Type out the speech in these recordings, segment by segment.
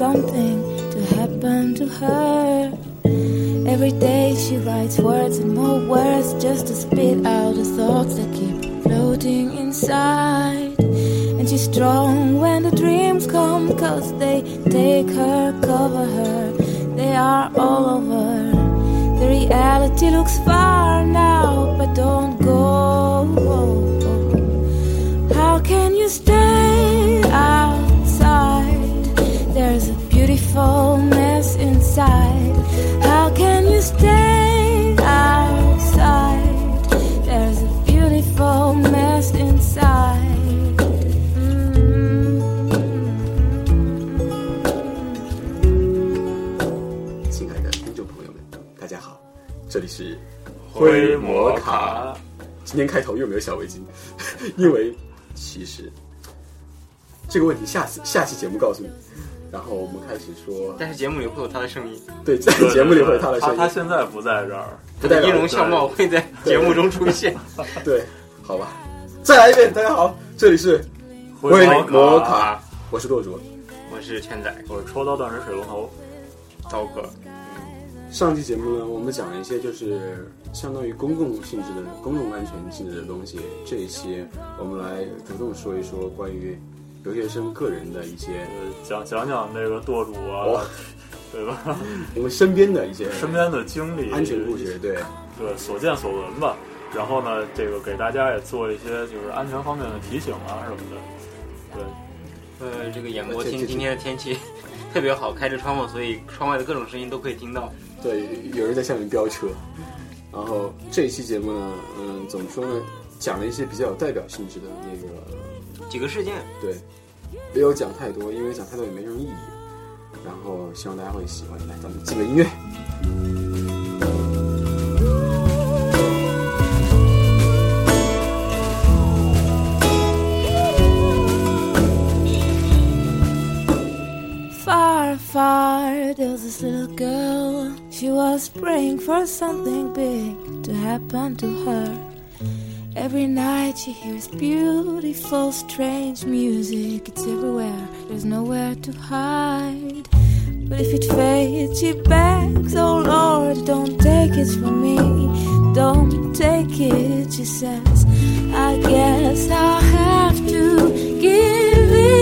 something to happen to her. Every day she writes words and more words just to spit out the thoughts that keep floating inside. And she's strong when the dreams come, cause they 实这个问题下次下期节目告诉你。然后我们开始说，但是节目里会有他的声音，对，在节目里会有他的声音，他他现在不在这儿，不代表音容笑貌会在节目中出现。对，好吧，再来一遍，大家好，这里是回摩卡，我是舵主。我是千仔，我是抽刀断水水龙头，刀哥。上期节目呢，我们讲了一些就是相当于公共性质的、公共安全性质的东西。这一期我们来主动说一说关于留学生个人的一些，呃，讲讲讲那个舵主啊，哦 对吧？我们身边的一些身边的经历、安全故事，对，对所见所闻吧。然后呢，这个给大家也做一些就是安全方面的提醒啊什么的。对，呃，这个演播厅今天的天气 特别好，开着窗户，所以窗外的各种声音都可以听到。对，有人在下面飙车。然后这一期节目呢，嗯，怎么说呢？讲了一些比较有代表性质的那个，几个事件，对，没有讲太多，因为讲太多也没什么意义。然后希望大家会喜欢。来，咱们进个音乐。Far, there's this little girl. She was praying for something big to happen to her. Every night she hears beautiful, strange music. It's everywhere, there's nowhere to hide. But if it fades, she begs, Oh Lord, don't take it from me. Don't take it, she says. I guess I'll have to give it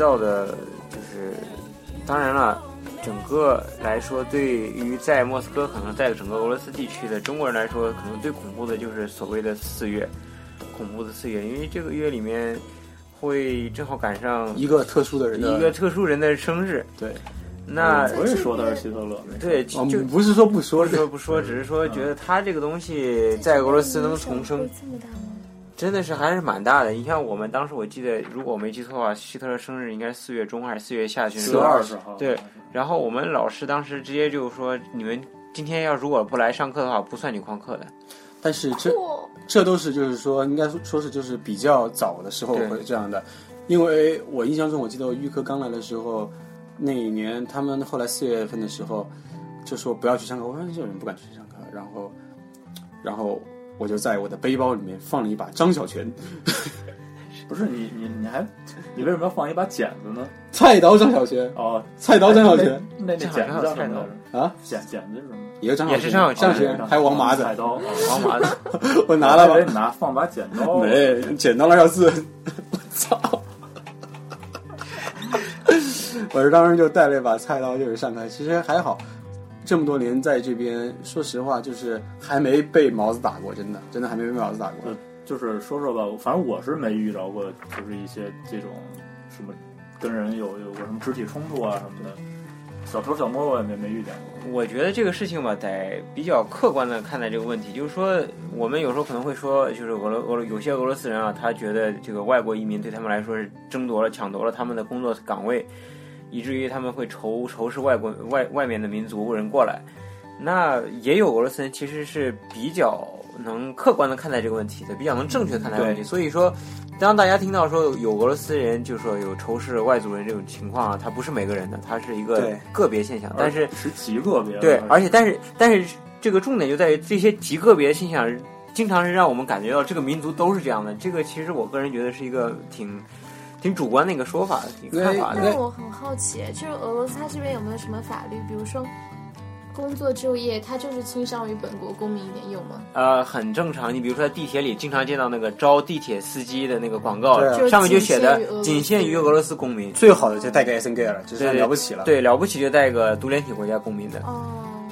道的，就是当然了，整个来说，对于在莫斯科，可能在整个俄罗斯地区的中国人来说，可能最恐怖的就是所谓的四月，恐怖的四月，因为这个月里面会正好赶上一个特殊的人的一个特殊人的生日，对，那我也说他是希特勒，对就我们不是说不说不是说不说，只是说觉得他这个东西在俄罗斯能重生，真的是还是蛮大的。你像我们当时，我记得如果我没记错的话，希特勒生日应该是四月中还是四月下旬？四月二十号，对然后我们老师当时直接就说：“你们今天要如果不来上课的话，不算你旷课的。但是这这都是就是说，应该说是就是比较早的时候会这样的，因为我印象中，我记得我预科刚来的时候，那一年他们后来四月份的时候就说不要去上课，我说这有人不敢去上课，然后然后我就在我的背包里面放了一把张小泉 不是你你你还你为什么要放一把剪子呢？菜刀张小泉，哦，菜刀张小泉那那那剪子叫什么？啊，剪剪子是什么？也是张也是张小泉张小泉，还有王麻子，菜刀，哦王麻子 我拿了吧，你拿放把剪刀，没剪刀了要是，我操！我是当时就带了一把菜刀，就是上课。其实还好，这么多年在这边，说实话，就是还没被毛子打过，真的，真的还没被毛子打过。就是说说吧，反正我是没遇着过，就是一些这种什么跟人有有过什么肢体冲突啊什么的。小偷小摸我也没没遇见过。我觉得这个事情吧，得比较客观的看待这个问题。就是说，我们有时候可能会说，就是俄罗俄罗有些俄罗斯人啊，他觉得这个外国移民对他们来说是争夺了、抢夺了他们的工作岗位，以至于他们会仇仇视外国外外面的民族人过来。那也有俄罗斯人其实是比较能客观的看待这个问题的，比较能正确看待问题。所以说，当大家听到说有俄罗斯人就是说有仇视外族人这种情况啊，它不是每个人的，它是一个个别现象。但是是极个别的，对，而且但是但是这个重点就在于这些极个别的现象，经常是让我们感觉到这个民族都是这样的。这个其实我个人觉得是一个挺挺主观的一个说法、一个看法的。那我很好奇，就是俄罗斯它这边有没有什么法律，比如说工作就业，它就是倾向于本国公民一点，有吗？呃，很正常。你比如说在地铁里经常见到那个招地铁司机的那个广告对啊，上面就写的仅仅限于俄罗斯公民。最好的就带个 S N G 了，就是了不起了。对，了不起就带个独联体国家公民的。哦，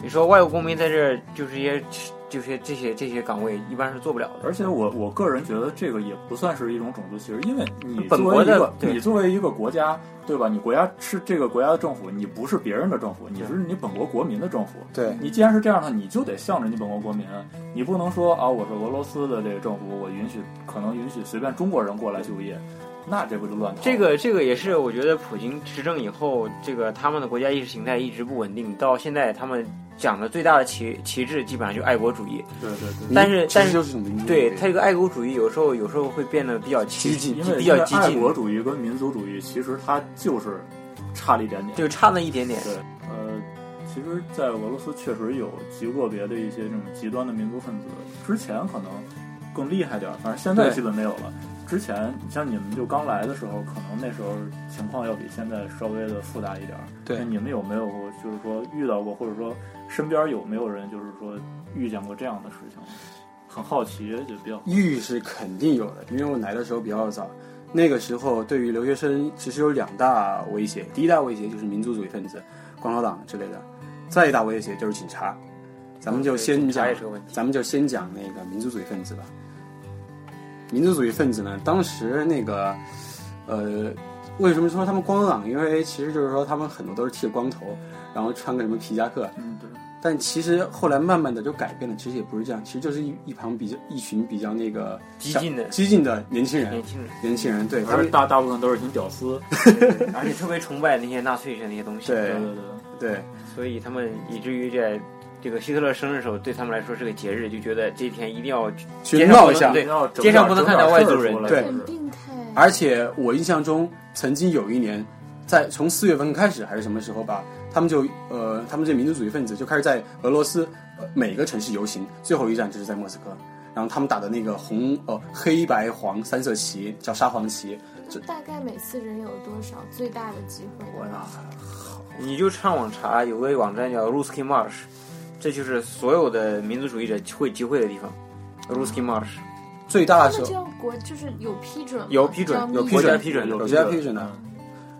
你说外国公民在这儿就是一些就是这些这些岗位一般是做不了的。而且我我个人觉得这个也不算是一种种族歧视，因为你本国的作为一个你作为一个国家，对吧？你国家是这个国家的政府，你不是别人的政府，你是你本国国民的政府。对你既然是这样的，你就得向着你本国国民，你不能说啊，我是俄罗斯的这个政府，我允许可能允许随便中国人过来就业，那这不就乱套了？这个这个也是我觉得普京执政以后，这个他们的国家意识形态一直不稳定，到现在他们讲的最大的旗旗帜基本上就爱国主义。对对对。但是但是对他这个爱国主义有时候有时候会变得比较激激进比较激进，爱国主义跟民族主义其实它就是差了一点点。就差那一点点。对，呃，其实，在俄罗斯确实有极个别的一些这种极端的民族分子，之前可能更厉害点儿，反正现在基本没有了。之前像你们就刚来的时候，可能那时候情况要比现在稍微的复杂一点儿。对那你们有没有，就是说遇到过，或者说身边有没有人，就是说遇见过这样的事情？很好奇，就比较遇是肯定有的，因为我来的时候比较早，那个时候对于留学生其实有两大威胁，第一大威胁就是民族主义分子、共产党之类的，再一大威胁就是警察。咱们就先讲。咱们就先讲那个民族主义分子吧。民族主义分子呢，当时那个，呃，为什么说他们光党？因为其实就是说他们很多都是剃着光头，然后穿个什么皮夹克。嗯，对，但其实后来慢慢的就改变了，其实也不是这样，其实就是一一旁比较一群比较那个激进的激进的年轻人年，轻人，年轻人对他们而大大部分都是一群屌丝。而且特别崇拜那些纳粹的那些东西，对对对对。对所以他们以至于在这个希特勒生日的时候，对他们来说是个节日，就觉得这一天一定要去闹一下。对街上不能看到外族人对整点事儿出来就是很病态。而且我印象中，曾经有一年，在从四月份开始还是什么时候吧，他们就呃，他们这民族主义分子就开始在俄罗斯、呃、每个城市游行，最后一站就是在莫斯科。然后他们打的那个红呃黑白黄三色旗叫沙皇旗，就大概每次人有多少？最大的机会？我呀，你就上网查，有个网站叫 Ruski Marsh，这就是所有的民族主义者会集会的地方。Ruski Marsh 最大的时候国就是有批准吗，有批准有国家批准有国家批准的。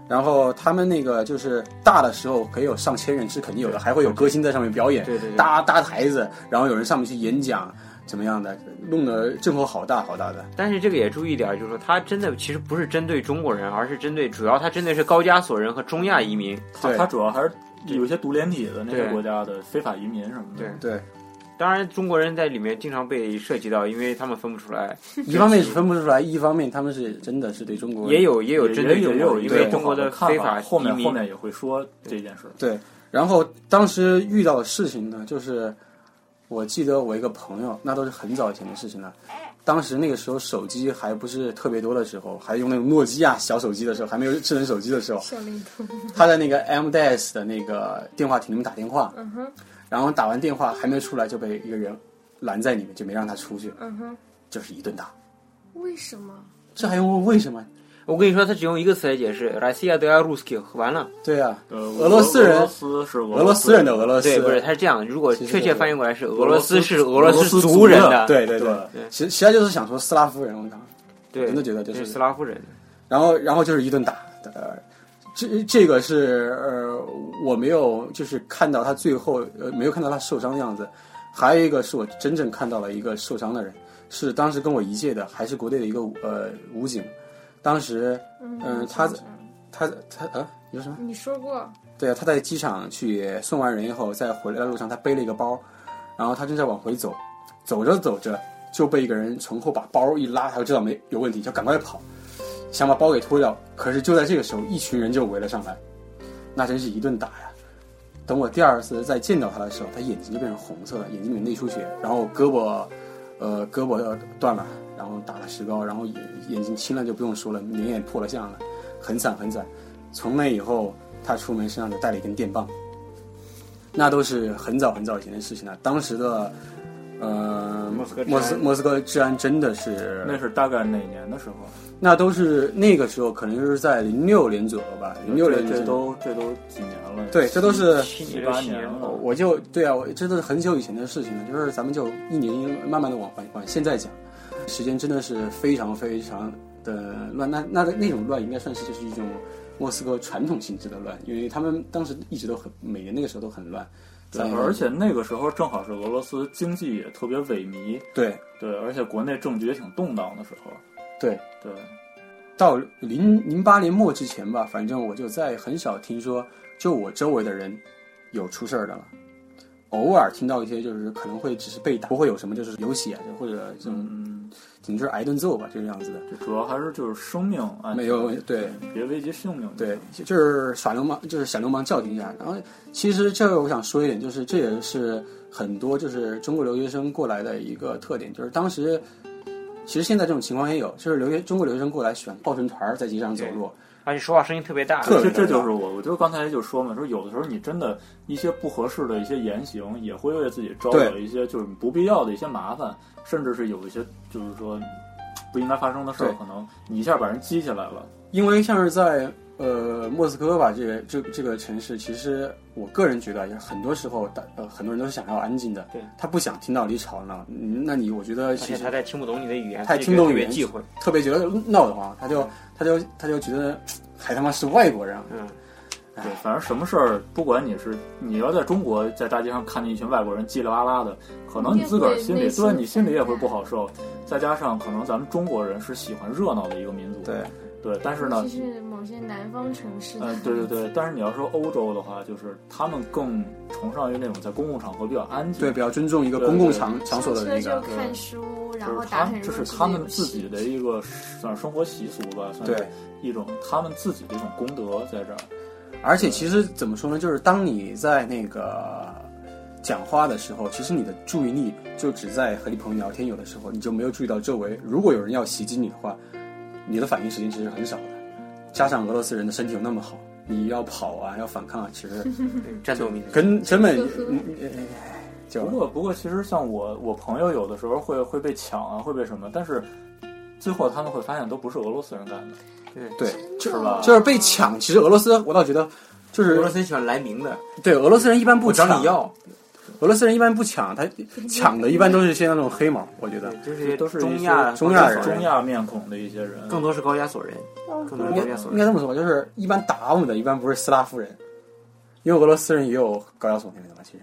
然后他们那个就是大的时候可以有上千人是肯定有的，还会有歌星在上面表演，对对对搭搭台子，然后有人上面去演讲，怎么样的，弄得阵头好大好大的。但是这个也注意点儿，就是说他真的其实不是针对中国人，而是针对主要他针对是高加索人和中亚移民。对它它主要还是有些独联体的那些国家的非法移民什么的。对对，当然，中国人在里面经常被涉及到，因为他们分不出来，一方面是分不出来，一方面他们是真的是对中国也有也有也针对中国人，也有因为中国的看非法法后面移民后面也会说这件事。对。然后当时遇到的事情呢，就是我记得我一个朋友，那都是很早以前的事情了。当时那个时候手机还不是特别多的时候，还用那种诺基亚小手机的时候，还没有智能手机的时候，他在那个 MDS 的那个电话亭里面打电话，嗯哼，然后打完电话还没出来就被一个人拦在里面，就没让他出去，嗯哼，就是一顿打。为什么？这还用问为什么？我跟你说，他只用一个词来解释，Rusia de Ruski，完了。对啊，呃，俄罗斯人。俄罗斯是俄俄罗斯人的俄罗斯，对，不是，他是这样的。如果确切翻译过来是俄俄罗斯是俄罗斯斯族人的，对对对。其实其他就是想说斯拉夫人，我靠，对，真的觉得就是斯拉夫人。然后然后就是一顿打，呃，这这个是呃我没有就是看到他最后呃没有看到他受伤的样子，还有一个是我真正看到了一个受伤的人，是当时跟我一届的，还是国内的一个呃武警，当时嗯嗯他他他啊有什么？你说过，对啊，他在机场去送完人以后，在回来的路上，他背了一个包，然后他正在往回走，走着走着就被一个人从后把包一拉，他就知道没有问题，就赶快跑，想把包给脱掉。可是就在这个时候，一群人就围了上来，那真是一顿打呀。等我第二次再见到他的时候，他眼睛就变成红色了，眼睛里面内出血，然后胳膊，呃，胳膊断了，然后打了石膏，然后眼眼睛青了就不用说了，脸也破了相了，很惨很惨。从那以后，他出门身上就带了一根电棒，那都是很早很早以前的事情了。当时的，呃，莫斯科莫斯莫斯科治安真的是，那是大概哪年的时候？那都是那个时候，可能就是在零六年左右吧，零六年这这都这都几年了？对，这都是七七八年了。我就对啊，我这都是很久以前的事情了，就是咱们就一年一慢慢的往往往现在讲，时间真的是非常非常的乱。那那那种乱应该算是就是一种莫斯科传统性质的乱，因为他们当时一直都很每年那个时候都很乱。对，而且那个时候正好是俄罗斯经济也特别萎靡，对对，而且国内政局也挺动荡的时候，对，对，到零零八年末之前吧，反正我就再很少听说，就我周围的人有出事儿的了。偶尔听到一些就是可能会只是被打，不会有什么就是流血或者这种嗯，顶多是挨顿揍吧，这个样子的。这主要还是就是生命安全没有对，别危及性命。对，就是耍流氓，就是小流氓教训一下。然后，其实这个我想说一点，就是这也是很多就是中国留学生过来的一个特点，就是当时其实现在这种情况也有，就是留学中国留学生过来喜欢抱成团儿在街上走路，而且说话声音特别大，这这就是我，我就刚才就说嘛，说有的时候你真的一些不合适的一些言行，也会为自己招惹一些就是不必要的一些麻烦，甚至是有一些就是说不应该发生的事儿，可能你一下把人激起来了。因为像是在呃莫斯科吧，这个这这个城市，其实我个人觉得，很多时候大呃很多人都是想要安静的，对，他不想听到你吵闹，嗯那你我觉得其实他在听不懂你的语言，他也听不懂语言特别忌讳。特别觉得闹得慌，他就他就他就觉得还他妈是外国人啊，嗯，对，反正什么事儿，不管你是你要在中国在大街上看见一群外国人叽里哇啦的，可能你自个儿心里一定会内心对你心里也会不好受。再加上可能咱们中国人是喜欢热闹的一个民族，对。对，但是呢尤，其是某些南方城市的，嗯，对对对，但是你要说欧洲的话，就是他们更崇尚于那种在公共场合比较安静，对，比较尊重一个公共对场场所的那个就，看书，然就是后打他这是他们自己的一个算是生活习俗吧，算是对。一种他们自己的一种功德在这儿。而且其实怎么说呢，就是当你在那个讲话的时候，其实你的注意力就只在和你朋友聊天，有的时候你就没有注意到周围。如果有人要袭击你的话，你的反应时间其实很少的。加上俄罗斯人的身体又那么好，你要跑啊，要反抗啊，其实对 战斗民族。根根本不过不过，其实像我我朋友有的时候会会被抢啊，会被什么，但是最后他们会发现都不是俄罗斯人干的，对，是吧？就是被抢。其实俄罗斯，我倒觉得就是俄罗斯人喜欢来明的，对俄罗斯人一般不我找抢你要，俄罗斯人一般不抢，他抢的一般都是些那种黑毛，我觉得。就是都是中亚中亚人中亚面孔的一些人，更多是高加索人，更多是应该高加索人。应该这么说吧，就是一般打我们的，一般不是斯拉夫人，因为俄罗斯人也有高加索那边的吧，其实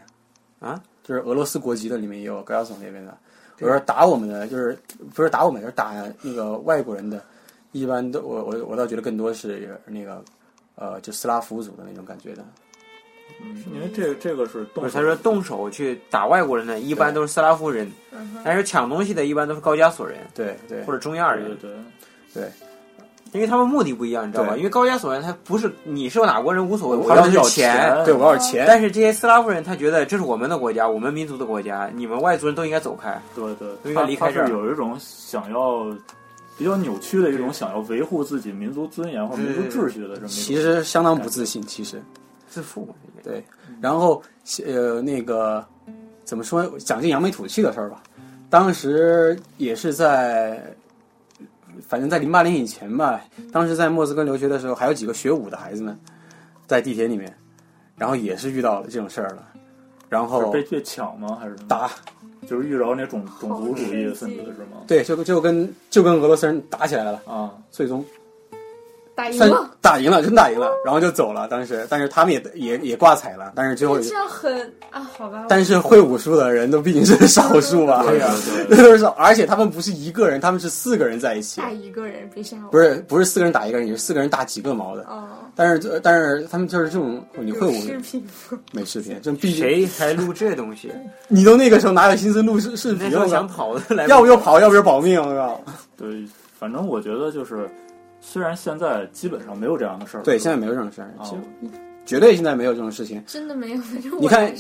啊，就是俄罗斯国籍的里面也有高加索那边的。我说打我们的，就是不是打我们，就是打那个外国人的，一般都我我我倒觉得更多是那个呃，就斯拉夫族的那种感觉的。嗯，因为这这个是动，手他说动手去打外国人的，一般都是斯拉夫人，但是抢东西的，一般都是高加索人对对或者中亚对人，对对，因为他们目的不一样，你知道吧？因为高加索人他不是你是哪国人无所谓，我要要的是钱。对，我要是钱。但是这些斯拉夫人，他觉得这是我们的国家，我们民族的国家，你们外族人都应该走开。对对，都应该离开这儿有一种想要比较扭曲的一种想要维护自己民族尊严或者民族秩序的这么一种。其实相当不自信，其实。自负嘛，对，然后呃那个怎么说讲件扬眉吐气的事儿吧，当时也是在，反正在零八年以前吧，当时在莫斯科留学的时候，还有几个学武的孩子们在地铁里面，然后也是遇到了这种事儿了，然后被去抢吗？还是什么？打，就是遇着那种种族主义的分子是吗？对，就就跟就跟俄罗斯人打起来了，啊，最终算打赢了，打赢了，真打赢了，然后就走了。当时，但是他们也也也挂彩了，但是最后，这样很啊，好吧。但是会武术的人都毕竟是少数吧？对呀那 都是少，而且他们不是一个人，他们是四个人在一起，打一个人，别吓我。不是不是四个人打一个人，也是四个人打几个毛的。哦，但是这但是他们就是这种你会武术视频吗？没视频，这毕竟谁还录这东西？你都那个时候哪有心思录视视频那时候想啊？跑的来，要不就跑，要不就保命，我靠！对，反正我觉得就是，虽然现在基本上没有这样的事儿，对，现在没有这种事儿，啊其实绝对现在没有这种事情。真的没有，反正我你看。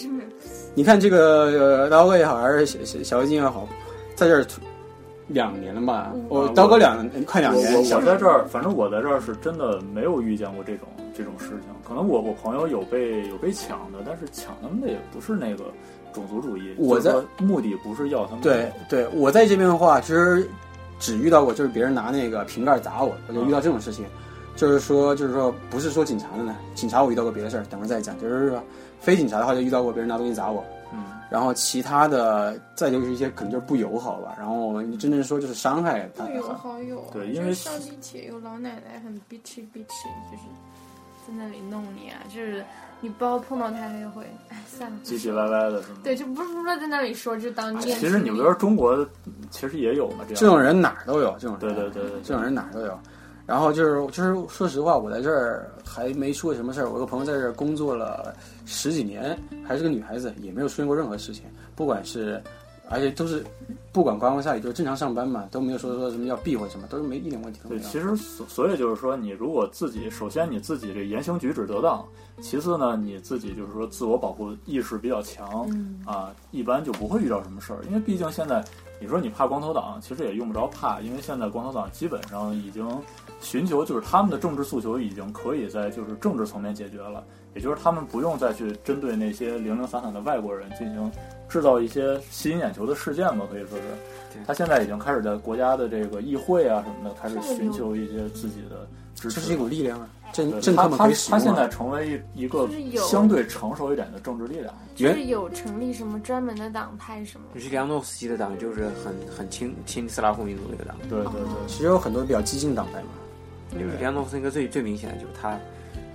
你看这个呃刀哥也好，还是小小小金也好，在这儿两年了吧？嗯我刀哥两快两年，我我在这儿，反正我在这儿是真的没有遇见过这种这种事情。可能我我朋友有被有被抢的，但是抢他们的也不是那个种族主义，我在目的不是要他们对对，我在这边的话，其实只遇到过就是别人拿那个瓶盖砸我，我就遇到这种事情。就是说，就是说，不是说警察的呢，警察我遇到过别的事儿，等会儿再讲。就是说，非警察的话就遇到过别人拿东西砸我，嗯，然后其他的再就是一些可能就是不友好吧。然后你真正说就是伤害他不友好对因为上地铁有老奶奶很 bitchy bitchy，就是在那里弄你啊，就是你不要碰到他，他就会哎算了，唧唧歪歪的是吗？对，就不是不是在那里说，就当面。其实你们都说中国其实也有嘛，这样这种人哪儿都有，这种人对对对对这种人哪儿都有。然后就是就是说实话，我在这儿还没出过什么事儿。我有个朋友在这儿工作了十几年，还是个女孩子，也没有出现过任何事情。不管是，而且都是不管刮风下雨，就是正常上班嘛，都没有说说什么要避讳什么，都是没一点问题都没对，其实所所以就是说，你如果自己首先你自己这言行举止得当，其次呢，你自己就是说自我保护意识比较强，嗯啊，一般就不会遇到什么事儿。因为毕竟现在你说你怕光头党，其实也用不着怕，因为现在光头党基本上已经寻求就是他们的政治诉求已经可以在就是政治层面解决了，也就是他们不用再去针对那些零零散散的外国人进行制造一些吸引眼球的事件吧，可以说是。他现在已经开始在国家的这个议会啊什么的开始寻求一些自己的支持。这是一股力量啊，政对政客他他们可以使用、啊。他现在成为一一个就是有相对成熟一点的政治力量。就是有成立什么专门的党派什么就。是梁诺夫斯基的党，就是很很亲亲斯拉夫民族那个党。对对对。其实有很多比较激进党派嘛。就是梁诺夫斯基最最明显的就是他，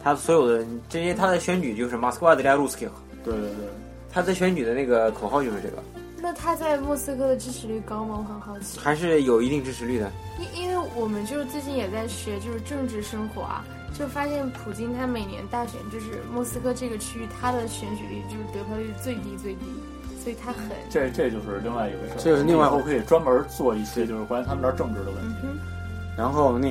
他所有的这些他的选举就是马斯克瓦德加鲁斯基，对对对，他在选举的那个口号就是这个，那他在莫斯科的支持率高吗？我很好奇。还是有一定支持率的。因因为我们就是最近也在学就是政治生活啊，就发现普京他每年大选就是莫斯科这个区域他的选举率就是得票率最低最低，所以他很这这就是另外一回事儿。这个是另外我可以专门做一些就是关于他们那儿政治的问题。嗯。然后那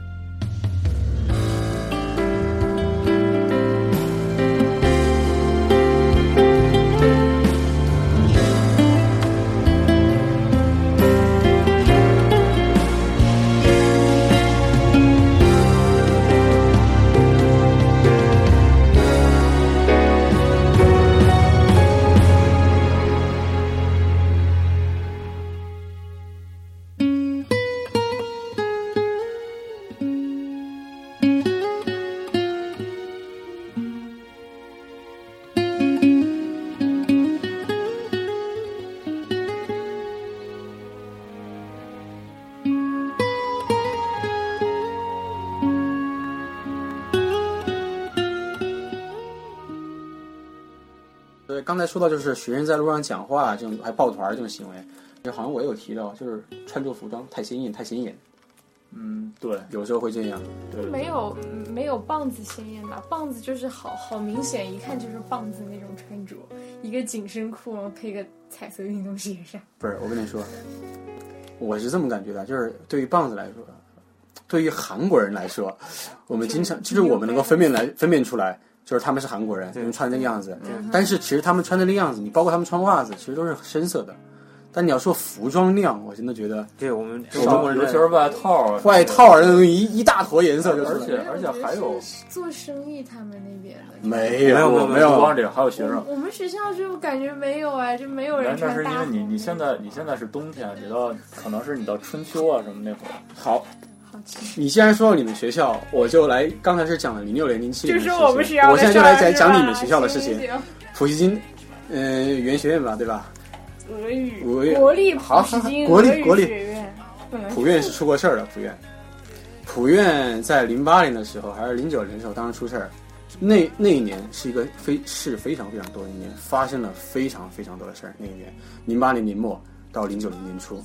说到就是学生在路上讲话这种，还抱团儿这种行为，就好像我也有提到，就是穿着服装太鲜艳、太显眼，嗯，对有时候会这样。对对没有没有棒子鲜艳吧？棒子就是好好明显，一看就是棒子那种穿着，一个紧身裤，然后配个彩色运动鞋上。不是，我跟你说，我是这么感觉的，就是对于棒子来说，对于韩国人来说，我们经常就是我们能够分辨来分辨出来，就是他们是韩国人，他们穿那个样子。但是其实他们穿的那个样子，你包括他们穿袜子，其实都是深色的。但你要说服装亮，我真的觉得对我们中少国人尤其是外套啊，外套儿那种一一大坨颜色就出来。而且而且还有做生意他们那边的。没没有有没有不光这个，还有学生。我们学校就感觉没有哎，就没有人那那。是因为你你现在你现在是冬天，你到可能是你到春秋啊什么那会儿，好。你既然说到你们学校，我就来。刚才是讲了零六年、零七年就的事情，是我们学校我现在就来讲讲你们学校的事情。普希金，嗯、语言学院吧，对吧？俄语，俄语国立普好好希金国立国立学院，普院是出过事儿的，普院。普院在零八年的时候，还是零九年的时候，当时出事儿。那那一年是一个非是非常非常多的一年，发生了非常非常多的事儿。那一年，零八年年末到零九年年初。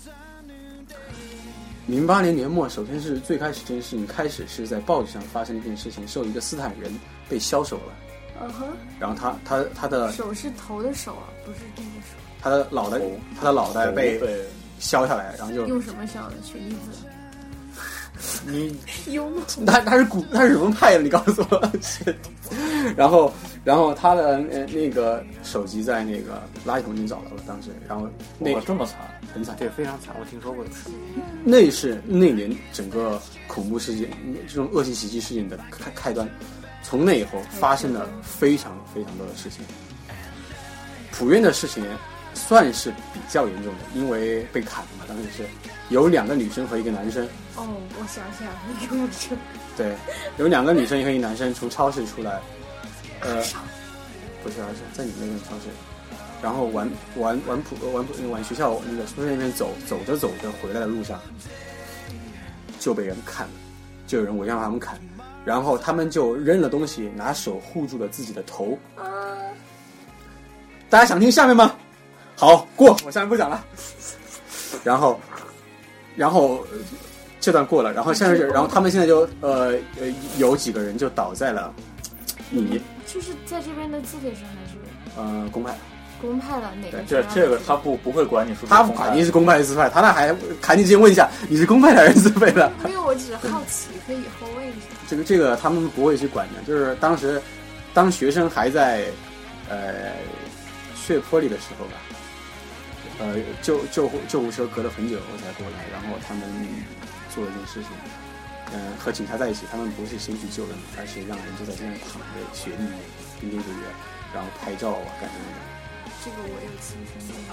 零八年年末，首先是最开始这件事情开始是在报纸上发生了一件事情，是有一个斯坦人被削手了，嗯哼，然后他他他的手是头的手啊，不是这个手。他的脑袋他的脑袋被被削下来，然后就用什么削的？取衣服你幽默他他是古他是什么派的？你告诉我。然后然后他的呃那个手机在那个垃圾桶里面找到了，当时，然后那哇这么惨，很惨。对，非常惨，我听说过一次。那是那年整个恐怖事件这种恶性袭击事件的开开端。从那以后发生了非常非常多的事情。普院的事情算是比较严重的，因为被砍了嘛，当时是有两个女生和一个男生。哦，我想起来了，你跟我说。对，有两个女生和一个男生从超市出来，呃，不是，在你那边超市，然后往往往普往普往学校那个宿舍那边走，走着走着回来的路上，就被人砍了，就有人围上他们砍，然后他们就扔了东西，拿手护住了自己的头。大家想听下面吗？好，过，我下面不讲了。然后，然后呃这段过了，然后现在是，然后他们现在就呃呃有几个人就倒在了你就是在这边的自费生还是呃公派，公派的哪个这？这个他不不会管你是他肯定是公派还是私派，他那还赶紧先问一下你是公派的还是私派的？因为，我只是好奇，可以以后问一下。这个这个他们不会去管的，就是当时当学生还在呃血泊里的时候吧，呃救救护救护车隔了很久才过来，然后他们做了一件事情，嗯、和警察在一起，他们不是先去救人，而是让人就在这样躺着雪地里面冰天雪地，然后拍照啊干什么的。这个我有亲身经历，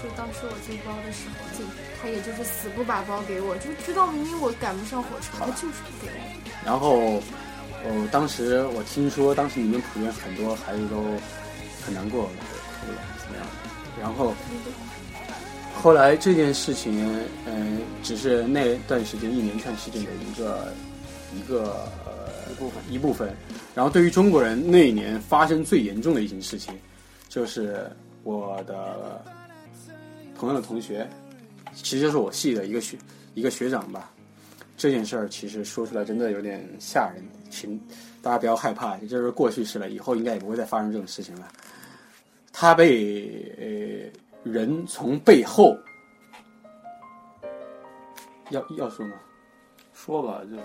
就当时我进包的时候，就他也就是死不把包给我，就知道明明我赶不上火车，他就是不给我。然后，呃，当时我听说，当时你们普院很多孩子都很难过，哭了怎么样的。然后后来这件事情，嗯、只是那段时间一连串事件的一个一个一部分一部分。然后对于中国人那一年发生最严重的一件事情，就是我的朋友的同学，其实就是我系的一个学一个学长吧。这件事儿其实说出来真的有点吓人，请大家不要害怕，这就是过去式了，以后应该也不会再发生这种事情了。他被呃人从背后，要要说吗？说吧，就是。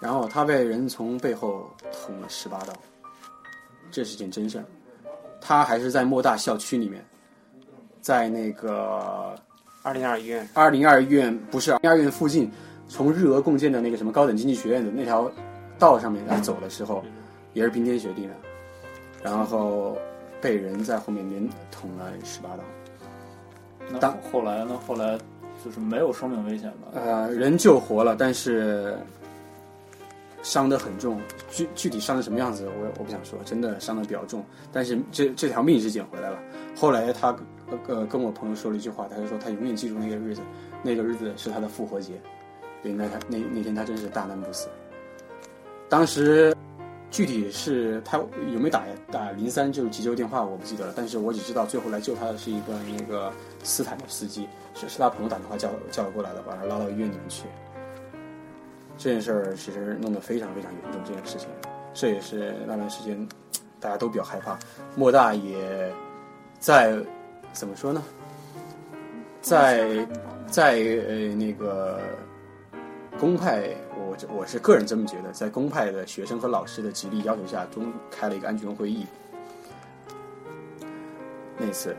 然后他被人从背后捅了十八刀，这是件真事儿。他还是在莫大校区里面，在那个二零二医院，二零二医院不是二零二医院附近，从日俄共建的那个什么高等经济学院的那条道上面来走的时候，也是冰天雪地的，然后被人在后面连捅了十八刀。那当后来呢？后来就是没有生命危险吧？呃，人救活了，但是伤得很重。具具体伤的什么样子，我我不想说，真的伤得比较重。但是这这条命是捡回来了。后来他呃呃跟我朋友说了一句话，他就说他永远记住那个日子，那个日子是他的复活节。对，那他那那天他真是大难不死。当时具体是他有没有打打零三就是急救电话，我不记得了。但是我只知道最后来救他的是一个那个斯坦的司机，是是他朋友打电话叫叫过来的，把他拉到医院里面去。这件事儿其实弄得非常非常严重，这件事情，这也是那段时间大家都比较害怕。莫大也在怎么说呢？在在呃那个公派，我我是个人这么觉得，在公派的学生和老师的极力要求下，终开了一个安全会议。那次，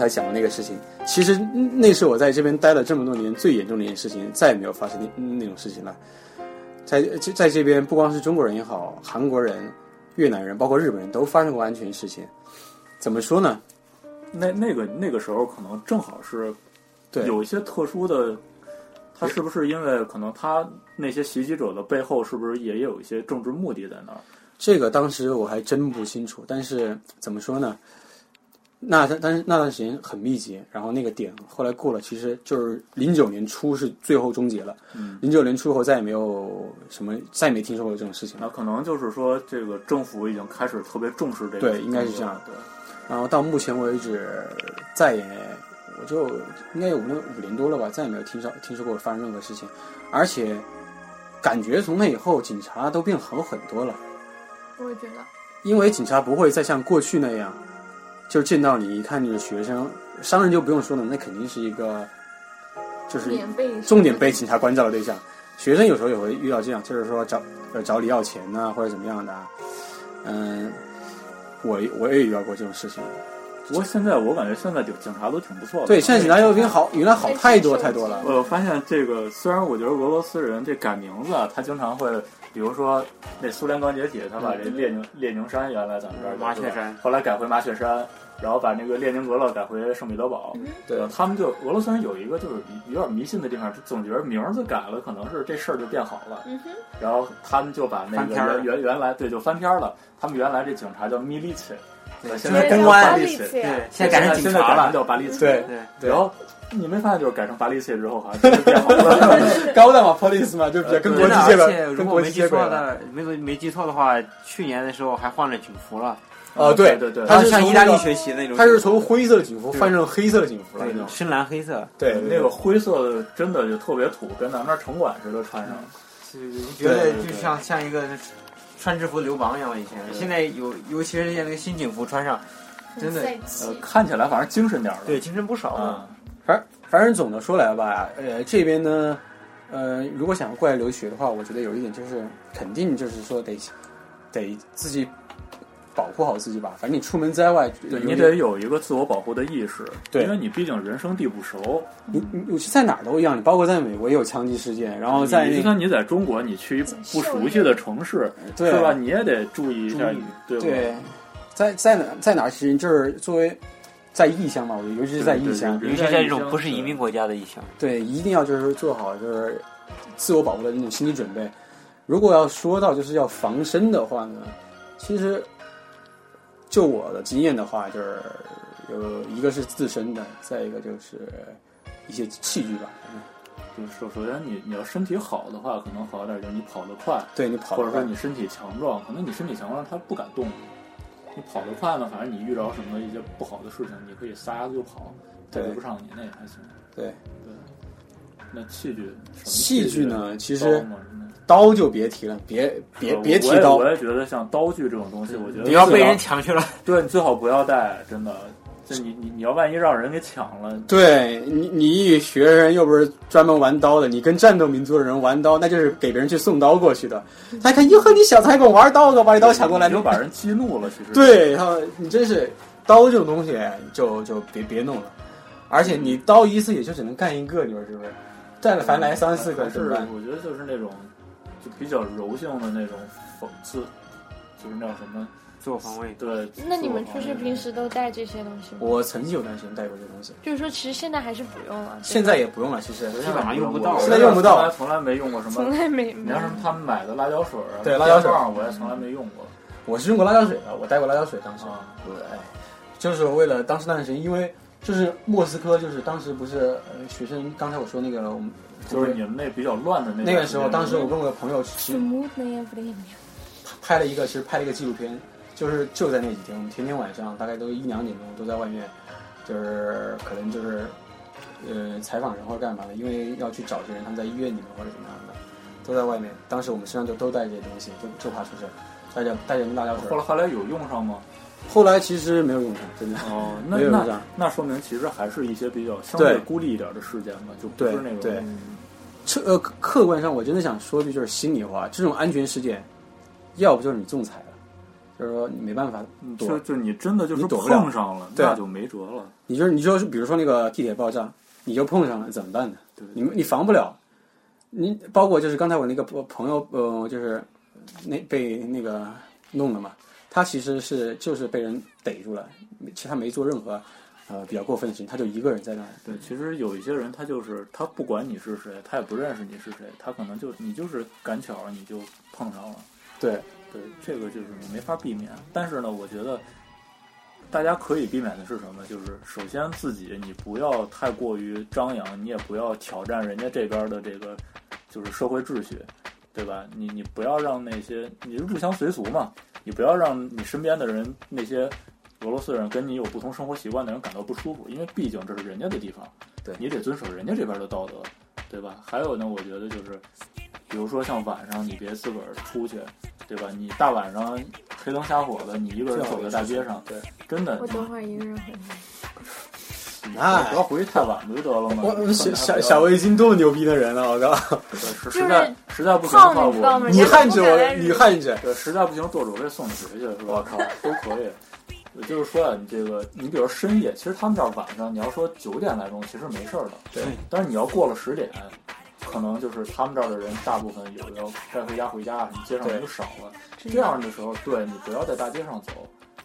才讲的那个事情，其实嗯那是我在这边待了这么多年最严重的一件事情，再也没有发生那那种事情了。在在在这边，不光是中国人也好，韩国人、越南人，包括日本人都发生过安全事情。怎么说呢？那那个那个时候可能正好是对，有一些特殊的，他是不是因为可能他那些袭击者的背后是不是也有一些政治目的在那儿？这个当时我还真不清楚，但是怎么说呢？那但但是那段时间很密集，然后那个点后来过了，其实就是零九年初是最后终结了。嗯，零九年初后再也没有什么，再也没听说过这种事情。那可能就是说这个政府已经开始特别重视这个，对应该是这样对。然后到目前为止，再也我就应该有五六五年多了吧，再也没有听说听说过发生任何事情，而且感觉从那以后警察都变好很多了。我也觉得，因为警察不会再像过去那样，就见到你一看你是学生，商人就不用说了，那肯定是一个就是重点被警察关照的对象。学生有时候也会遇到这样，就是说找呃找你要钱呐、或者怎么样的啊。嗯，我我也遇到过这种事情。不过现在我感觉现在警警察都挺不错的。对，现在警察要比好原来好太多太多了。我发现这个，虽然我觉得俄罗斯人这改名字啊，他经常会，比如说那苏联刚解体，他把这列宁列宁山原来咱们这儿叫麻雀山，后来改回麻雀山，然后把那个列宁格勒改回圣彼得堡。对，他们就俄罗斯人有一个就是有点迷信的地方，就总觉得名字改了，可能是这事儿就变好了。嗯，然后他们就把那个翻篇儿原原原来对就翻篇儿了，他们原来这警察叫 militia，对现在公安巴利切，对，现在改成警现在改成察了。叫巴利切。对对，然后你没发现，就是改成法利切之后，好像变好了。高档嘛，police 嘛，就比较跟国，际接轨而且，如跟国果没记际接轨了。错的，没没记错的话，去年的时候还换了警服了，哦，对对对，他是从像意大利学习那种，他是从灰色的警服换成黑色的警服了那种。深蓝黑色，对，那个灰色的真的就特别土，跟咱们那儿城管似的穿上。觉得就像像一个穿制服流氓一样。以前，现在有尤其是像那个新警服穿上，真的呃。看起来反正精神点儿了。对精神不少。啊，反反正总的说来吧，呃，这边呢，呃，如果想要过来留学的话，我觉得有一点就是，肯定就是说得得自己保护好自己吧。反正你出门在外，对你得有一个自我保护的意识，对因为你毕竟人生地不熟。你你你在哪儿都一样，你包括在美国也有枪击事件，然后在你就算你在中国，你去一不熟悉的城市，对是吧？你也得注意一下，对吧？对，在在哪在哪儿，其实就是作为在异乡嘛，我觉得尤其是在异乡，尤其在这种不是移民国家的异乡，对，一定要就是做好就是自我保护的那种心理准备。如果要说到就是要防身的话呢，其实就我的经验的话，就是有一个是自身的，再一个就是一些器具吧。嗯就是首首先你你要身体好的话，可能好一点，就是你跑得快，对你跑或者说你身体强壮，可能你身体强壮他不敢动，你跑得快呢，反正你遇着什么一些不好的事情，你可以撒丫子就跑，对追不上你那也还行。对对，那器具器具具呢，其实刀就别提了，别别呃别提刀我。也觉得像刀具这种东西，我觉得你要被人抢去了。对你最好不要带，真的。这你你你要万一让人给抢了，对你，你一学生又不是专门玩刀的，你跟战斗民族的人玩刀，那就是给别人去送刀过去的。他一看，哟呵，你小子还跟我玩刀呢，把你刀抢过来，你就把人激怒了。其实对，然后你真是刀这种东西，就就别别弄了。而且你刀一次也就只能干一个，你说是不是？再来凡来三四个是怎么办？我觉得就是那种就比较柔性的那种讽刺，就是那叫什么？自我防卫。对。那你们出去平时都带这些东西吗？我曾经有段时间带过这东西，就是说，其实现在还是不用了。现在也不用了，其实基本上用不到现在用不到从来从来没用过什么。从来没你像什么他们买的辣椒水啊，对辣椒水我也从来没用过。我是用过辣椒水的，我带过辣椒水，当时。啊，对，就是为了当时那段时间，因为就是莫斯科，就是当时不是呃学生，刚才我说那个我们就是你们那比较乱的那那个时候，当时我跟我的朋友其实 smooth and flame。拍了一个，其实拍了一个纪录片，就是就在那几天，我们天天晚上大概都一两点钟都在外面，就是可能就是呃采访人或者干嘛的，因为要去找这人，他们在医院里面或者怎么样的，都在外面。当时我们身上就都带这些东西，就就怕出事，带着带着辣椒水后。来后来有用上吗？后来其实没有用上，真的。哦，那那。那说明其实还是一些比较相对对孤立一点的事件嘛，就不是那种对客呃客观上，我真的想说句就是心里话，这种安全事件，要不就是你仲裁了，就是说你没办法躲就就你真的就是碰上了，对那就没辙了。你就是你就是比如说那个地铁爆炸，你就碰上了怎么办呢？对你你防不了。你包括就是刚才我那个朋朋友，呃，就是那被那个弄了嘛，他其实是就是被人逮住了，其实他没做任何呃比较过分的事情，他就一个人在那儿。对，其实有一些人他就是他不管你是谁，他也不认识你是谁，他可能就你就是赶巧儿你就碰上了。对，对，这个就是你没法避免。但是呢，我觉得大家可以避免的是什么？就是首先自己你不要太过于张扬，你也不要挑战人家这边的这个就是社会秩序，对吧？你你不要让那些你入乡随俗嘛，你不要让你身边的人那些俄罗斯人跟你有不同生活习惯的人感到不舒服，因为毕竟这是人家的地方，对你得遵守人家这边的道德，对吧？还有呢，我觉得就是，比如说像晚上你别自个儿出去，对吧？你大晚上黑灯瞎火的，你一个人走在大街上，对，真的我，等会儿一个人回来。那不要回去太晚不就得了吗？小小小卫星多么牛逼的人啊！我靠，实在实在不行的话，胖，你汉着我，你汉着，对实在不行，舵主给送你回去是吧？我靠，都可以。也就是说啊，你这个，你比如深夜，其实他们这儿晚上，你要说九点来钟，其实没事儿的。对。但是你要过了十点，可能就是他们这儿的人大部分有要该回家回家，你街上人就少了。这样的时候，对你不要在大街上走，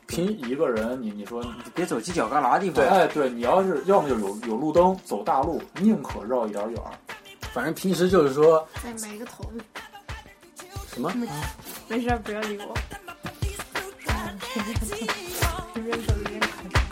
凭一个人，你你说，别走犄角旮旯地方。哎，对你要是要么就有有路灯，走大路，宁可绕一点远儿。反正平时就是说再埋个头。什么，没事儿，不要理我。一边走一边哭。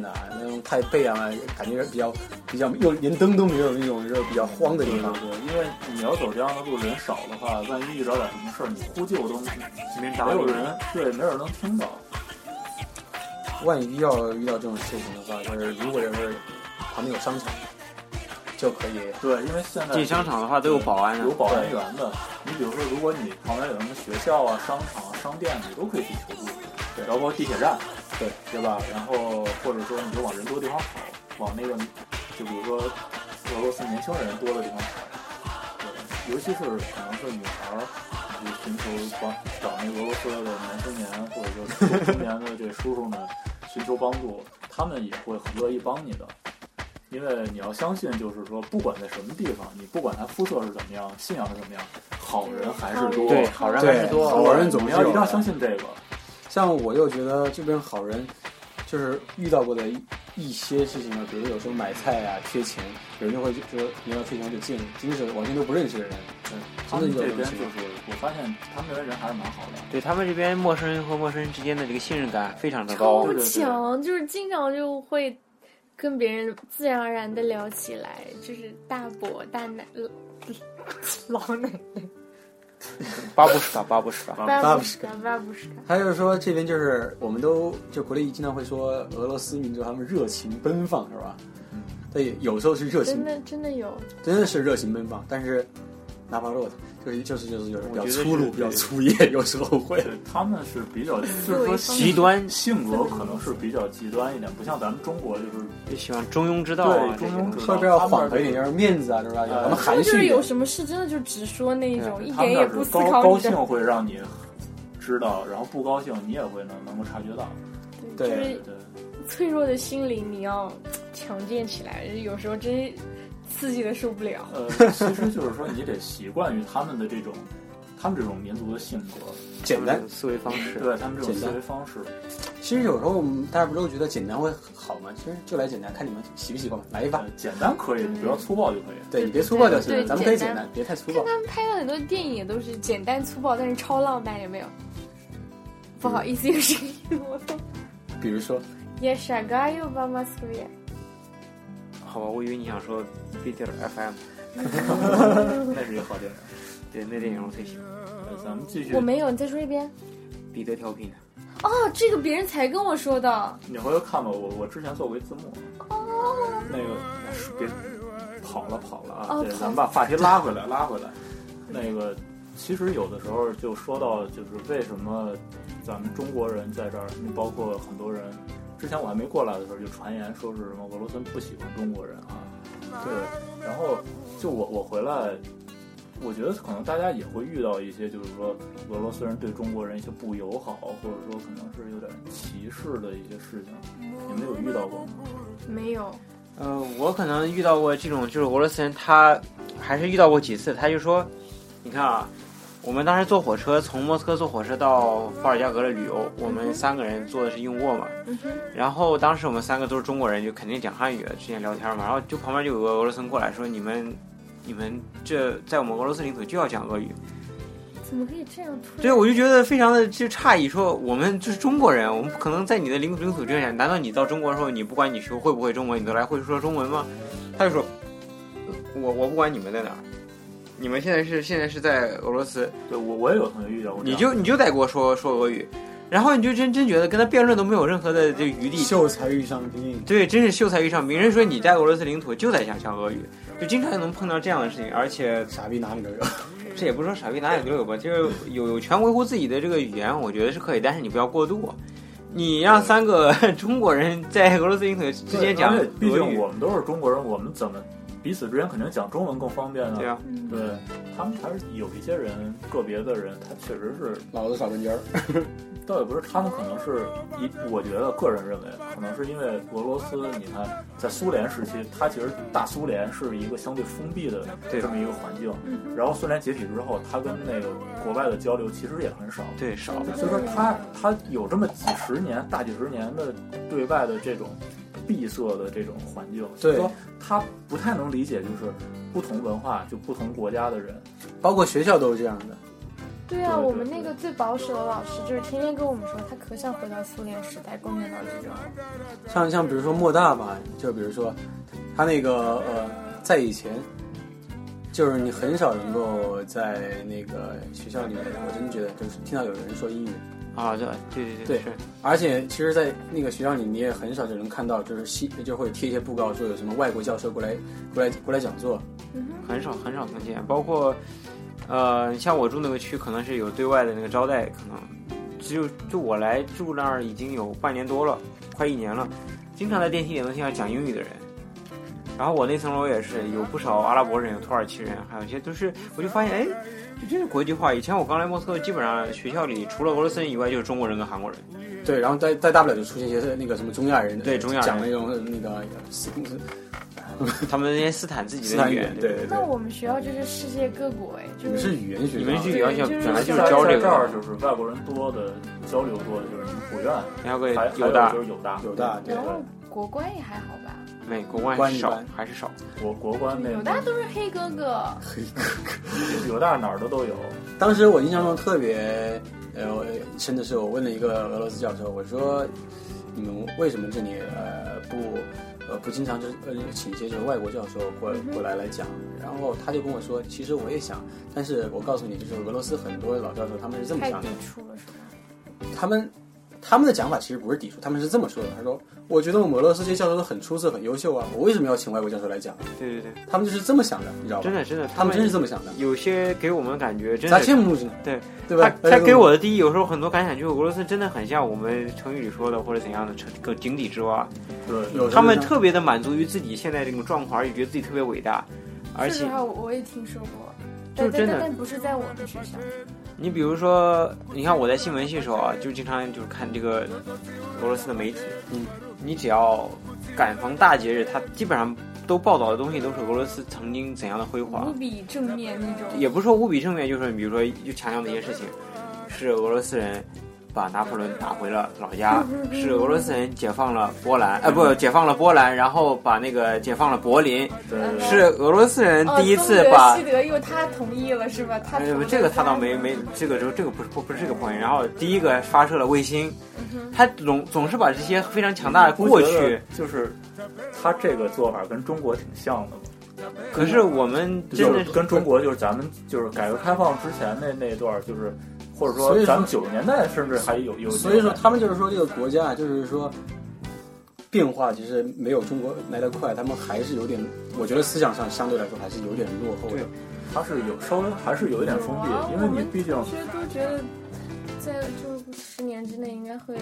太啊，那种太背啊，感觉比较比较又连灯都没有那种就是比较荒的地方。对对对，因为你要走这样的路，人少的话，万一遇着点什么事儿，你呼救都没有人，对，没有人能听到。万一要遇到这种事情的话，就是如果要是旁边有商场，就可以对，因为现在进商场的话都有保安的有保安员的。你比如说，如果你旁边有什么学校啊、商场啊、商店，你都可以去求助。对，包括地铁站，对对吧？然后或者说你就往人多地方跑，往那个就比如说俄罗斯年轻人多的地方跑。对，尤其是可能是女孩儿，你去寻求帮找那个俄罗斯的男青年或者说中年的这叔叔们寻求帮助，他们也会很乐意帮你的。因为你要相信，就是说，不管在什么地方，你不管他肤色是怎么样，信仰是怎么样，好人还是多。对，好人还是多。好人总是有你要一定要相信这个。像我又觉得这边好人，就是遇到过的一一些事情呢，比如有时候买菜啊缺钱，有人就会就说你要缺钱就借你，即使是完全都不认识的人，嗯，他们这边就。是，我发现他们这边人还是蛮好的。对他们这边陌生人和陌生人之间的这个信任感非常的高对。对对超强，就是经常就会跟别人自然而然的聊起来，就是大伯、大奶、老奶奶、巴布什卡，巴布什卡，巴巴布什卡、巴布什卡。他就是说这边就是我们都就国内经常会说俄罗斯民族他们热情奔放是吧？对，有时候是热情。真，的真的有，真的是热情奔放，但是拿破仑就是就是就是有比较粗鲁、比较粗野，有时候会。他们是比较，就是说极端，性格可能是比较极端一点，不像咱们中国就是也喜欢中庸之道啊，对中庸之道稍微比较缓和一点，要是面子啊，是吧？有咱们他含们就是有。什么事真的就直说那种，一他们要是点也不思高高考你的。兴会让你知道，然后不高兴你也会能能够察觉到。对就是对，脆弱的心灵你要强健起来，有时候真刺激的受不了。呃其实就是说你得习惯于他们的这种他们这种民族的性格简单思维方式对他们这种思维方式。其实有时候大家不都觉得简单会好吗？其实就来简单看你们习不习惯吧来一把简单可以比较粗暴就可以对你别粗暴就行对咱们可以简单别太粗暴他们拍的很多电影都是简单粗暴但是超浪漫有没有？不好意思有声音我操比如说。Yes igoyou 好吧，我以为你想说 Peter FM，那是一个好电影。对，那电影我最喜欢。呃，咱们继续我。没有，你再说一遍。彼得调频的，哦，这个别人才跟我说的。你回头看吧，我我之前做过一字幕。哦，那个别跑了跑了啊！对，咱们把话题拉回来，拉回来。那个其实有的时候就说到，就是为什么咱们中国人在这儿，包括很多人，之前我还没过来的时候就传言说是什么俄罗斯不喜欢中国人啊，对。然后就我我回来，我觉得可能大家也会遇到一些，就是说俄罗斯人对中国人一些不友好，或者说可能是有点歧视的一些事情，你们有遇到过吗？没有。呃，我可能遇到过这种，就是俄罗斯人，他还是遇到过几次，他就说，你看啊，我们当时坐火车从莫斯科坐火车到伏尔加格勒旅游，我们三个人坐的是硬卧嘛，然后当时我们三个都是中国人，就肯定讲汉语，之前聊天嘛，然后就旁边就有个俄罗斯人过来说，你们，你们这在我们俄罗斯领土就要讲俄语，怎么可以这样？对，我就觉得非常的就诧异，说我们就是中国人，我们不可能在你的领土领土这样，难道你到中国的时候，你不管你学会不会中文，你都来会说中文吗？他就说，我我不管你们在哪儿，你们现在是现在是在俄罗斯，对我我也有同学遇到过你就你就得给我说说俄语，然后你就真真觉得跟他辩论都没有任何的这个余地，秀才遇上兵，对，真是秀才遇上兵。人说你在俄罗斯领土就在讲讲俄语，就经常能碰到这样的事情，而且傻逼哪里都有。这也不是说傻逼哪里都有吧，就是有有权维护自己的这个语言，我觉得是可以，但是你不要过度。你让三个 中国人在俄罗斯领土之间讲毕竟语，我们都是中国人，我们怎么彼此之间肯定讲中文更方便呢？对啊，嗯，对他们还是有一些人，个别的人，他确实是，脑子少根筋儿，倒也不是他们可能是一，我觉得个人认为，可能是因为俄罗斯，你看在苏联时期，它其实大苏联是一个相对封闭的这么一个环境，嗯。然后苏联解体之后，它跟那个国外的交流其实也很少，对少，所以说它它有这么几十年、大几十年的对外的这种闭塞的这种环境，所以说他不太能理解，就是不同文化就不同国家的人，包括学校都是这样的。对啊，对对我们那个最保守的老师就是天天跟我们说，他可想回到苏联时代，共产党这种。像像比如说莫大吧，就比如说他那个呃，在以前，就是你很少能够在那个学校里面，我真觉得就是听到有人说英语，啊，对对对对是，而且其实，在那个学校里，你也很少就能看到，就是西就会贴一些布告，说有什么外国教授过来过来过来讲座。嗯很少很少能见，包括呃，像我住那个区，可能是有对外的那个招待，可能只有就我来住那儿已经有半年多了，快一年了，经常在电梯里能听到讲英语的人。然后我那层楼也是有不少阿拉伯人，有土耳其人，还有一些都是，我就发现，哎，这真是国际化。以前我刚来莫斯科，基本上学校里除了俄罗斯人以外，就是中国人跟韩国人。对，然后再再大不了就出现一些那个什么中亚人，对中亚人讲那种那个斯 他们那些斯坦自己的语言，对对对那，我们学校就是世界各国哎，就你们是语言学校，你们是语言学校对就是本来就是在教这在这儿个，就是外国人多的交流多的就是宁普院，还有个有犹大就，是有大，有大对国关也还好吧，美国关少关一般，还是少。我国关没有大都是黑哥哥。黑哥哥有大哪儿的都有，当时我印象中特别呃深的是，我问了一个俄罗斯教授，我说你们为什么这里呃不呃不经常就是呃请一些就是外国教授过过来来讲，然后他就跟我说，其实我也想，但是我告诉你，就是俄罗斯很多老教授他们是这么想的。抵，触了是吧？他们他们的讲法其实不是抵触，他们是这么说的，他说我觉得我们俄罗斯这些教授都很出色很优秀啊，我为什么要请外国教授来讲？对对对，他们就是这么想的，你知道吧？真的真的，他们真是这么想的。有些给我们感觉真咋的羡慕呢？对对吧？他他给我的第一，有时候很多感想就是俄罗斯真的很像我们成语里说的或者怎样的成个井底之蛙，对，他们特别的满足于自己现在这种状况，而且觉得自己特别伟大，而且这句话我我也听说过，但但就真的但但不是在我们学校。你比如说，你看我在新闻系的时候啊，就经常就是看这个俄罗斯的媒体，你，你只要赶逢大节日，它基本上都报道的东西都是俄罗斯曾经怎样的辉煌无，比正面那种，也不是说无比正面，就是比如说就强调的一些事情，是俄罗斯人把拿破仑打回了老家，是俄罗斯人解放了波兰，呃不，解放了波兰，然后把那个解放了柏林，是俄罗斯人哦第一次把西德，因为他同意了是吧？他这个他倒没没这个就这个不是不不是这个 point。然后第一个发射了卫星，他总总是把这些非常强大的过去，就是他这个做法跟中国挺像的嘛，可是我们真的就是跟中国就是咱们就是改革开放之前那那段儿就是，或者所以说说咱们九十年代甚至还有有，所以说他们就是说这个国家啊，就是说变化其实没有中国来得快，他们还是有点，我觉得思想上相对来说还是有点落后的对。它是有稍微还是有一点封闭，因为你毕竟其实都觉得在就十年之内应该会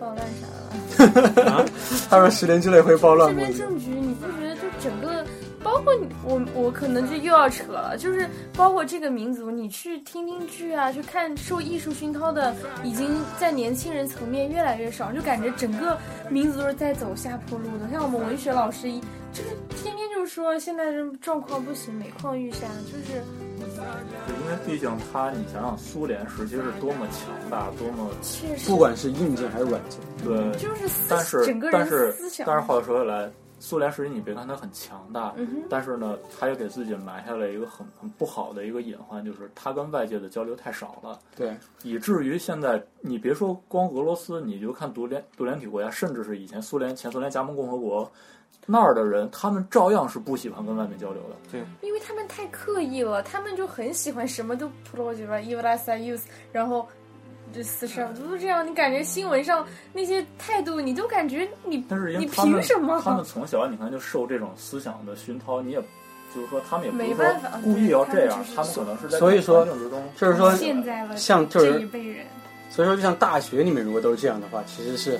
暴乱啥的了。他说十年之内会暴乱这吗？边政局，你不觉得包括你我我可能就又要扯了，就是包括这个民族，你去听听剧啊，去看受艺术熏陶的，已经在年轻人层面越来越少，就感觉整个民族都是在走下坡路的。像我们文学老师一，就是天天就是说现在这状况不行，每况愈下，就是因为毕竟他，你想想苏联时期是多么强大，多么确实。不管是硬件还是软件，对，就是但是整个人但是思想，但是话又说回来，苏联时期你别看它很强大，嗯，但是呢，它也给自己埋下了一个很很不好的一个隐患，就是它跟外界的交流太少了，对，以至于现在你别说光俄罗斯，你就看独联独联体国家，甚至是以前苏联前苏联加盟共和国那儿的人，他们照样是不喜欢跟外面交流的。对因为他们太刻意了，他们就很喜欢什么都 project 吧 e v a s a use，然后这四十二都是这样，你感觉新闻上那些态度，你都感觉你但是你凭什么？他们从小你看就受这种思想的熏陶，你也就是说他们也不是没办法说故意要这样，对他们可能是在所以说环境之中。就是说现在了像就这一是辈人，所以说就像大学里面如果都是这样的话，其实是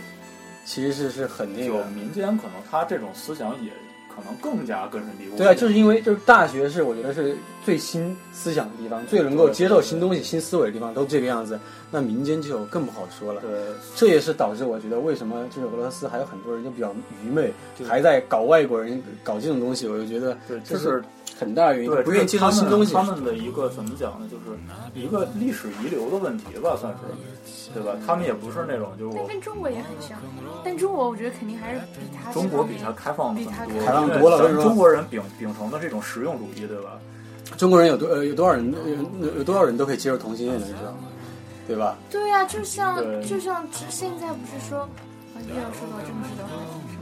其实是是很那就个。民间可能他这种思想也可能更加根深蒂固。对啊，就是因为就是大学是我觉得是最新思想的地方，最能够接受新东西、新思维的地方，都这个样子。那民间就更不好说了。对这也是导致我觉得为什么就是俄罗斯还有很多人就比较愚昧，还在搞外国人搞这种东西，我就觉觉得对，就是很大原因，对，不愿意接受新东西。他们的一个怎么讲呢？就是一个历史遗留的问题吧，算是，对吧？他们也不是那种就是跟中国也很像，但中国我觉得肯定还是比他中国比他开放很多，开放多了中国人秉秉承的这种实用主义，对吧？中国人有多呃有多少人有有多少人都可以接受同性恋的，你知道吗？对吧？对呀、就像就像现在不是说，啊，又要说到政治的话题上。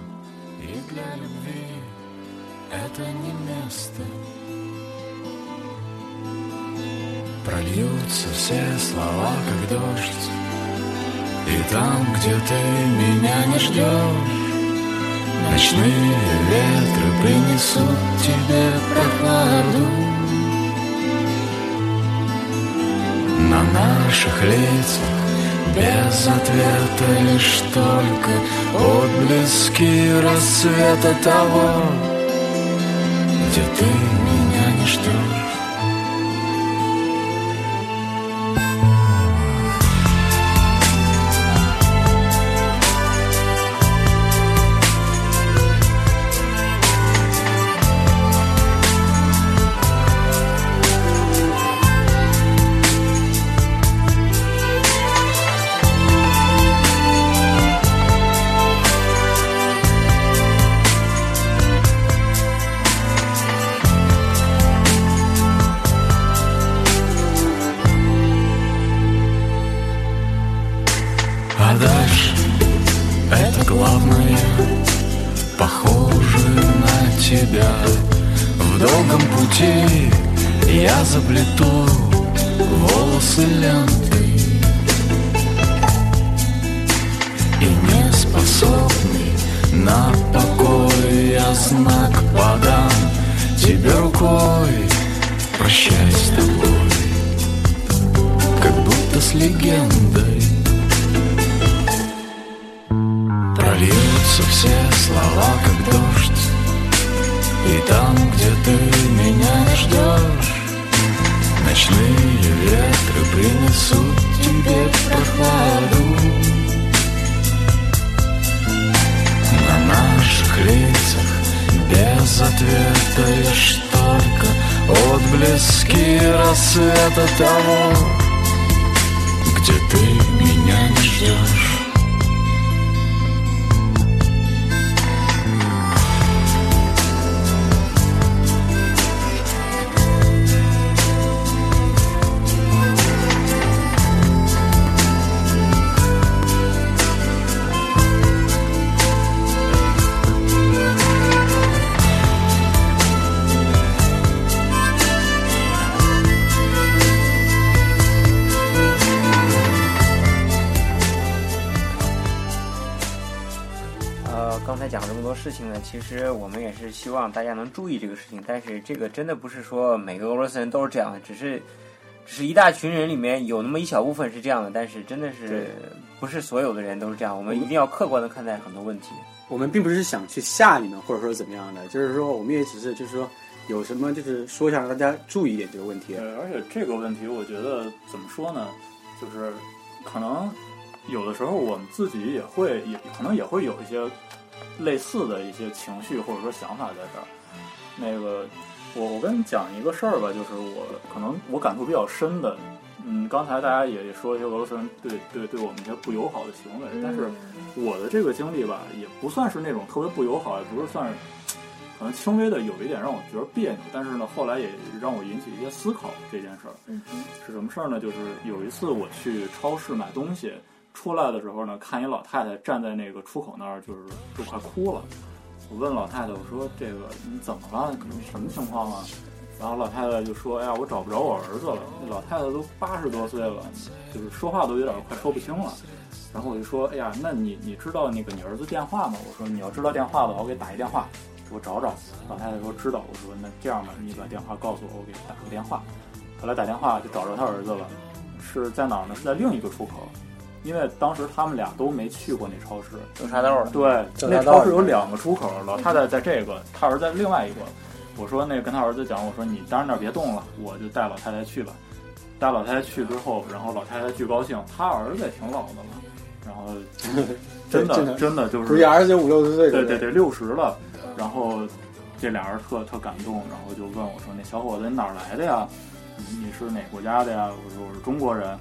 Это не место. Прольются все слова, как дождь. И там, где ты меня не ждешь Ночные ветры принесут тебе прохладу. На наших лицах без ответа лишь только отблески рассвета того, где ты меня не ждешь. 多事情呢，其实我们也是希望大家能注意这个事情。但是这个真的不是说每个俄罗斯人都是这样的，只是只是一大群人里面有那么一小部分是这样的，但是真的是不是所有的人都是这样。我们一定要客观的看待很多问题。我们并不是想去吓你们，或者说怎么样的，就是说我们也只是就是说有什么就是说一下让大家注意一点这个问题。对，而且这个问题，我觉得怎么说呢，就是可能有的时候我们自己也会，也可能也会有一些类似的一些情绪或者说想法在这儿。那个，我我跟你讲一个事儿吧，就是我可能我感触比较深的，嗯，刚才大家也说一些俄罗斯人对对对我们一些不友好的行为，但是我的这个经历吧，也不算是那种特别不友好，也不是算是可能轻微的有一点让我觉得别扭，但是呢，后来也让我引起一些思考这件事儿。嗯，是什么事儿呢？就是有一次我去超市买东西，出来的时候呢，看一老太太站在那个出口那儿，就是就快哭了。我问老太太，我说这个你怎么了？可能什么情况啊？然后老太太就说：“哎呀，我找不着我儿子了。”那老太太都八十多岁了，就是说话都有点快说不清了。然后我就说：“哎呀，那你你知道那个你儿子电话吗？”我说：“你要知道电话的话，我给打一电话，我找找。”老太太说：“知道。”我说：“那这样吧，你把电话告诉我，我给你打个电话。”后来打电话就找着他儿子了，是在哪儿呢？是在另一个出口，因为当时他们俩都没去过那超市。有插兜了，对，那超市有两个出口，老太太在这个，他儿子在另外一个。我说那跟他儿子讲，我说你当然那儿别动了，我就带老太太去吧。带老太太去之后，然后老太太巨高兴，她儿子也挺老的了，然后 真的真的就是估计儿子五六十岁，不对对对，六十了。然后这俩人特特感动，然后就问我说：“那小伙子你哪儿来的呀？你你是哪国家的呀？”我说：“我是中国人。”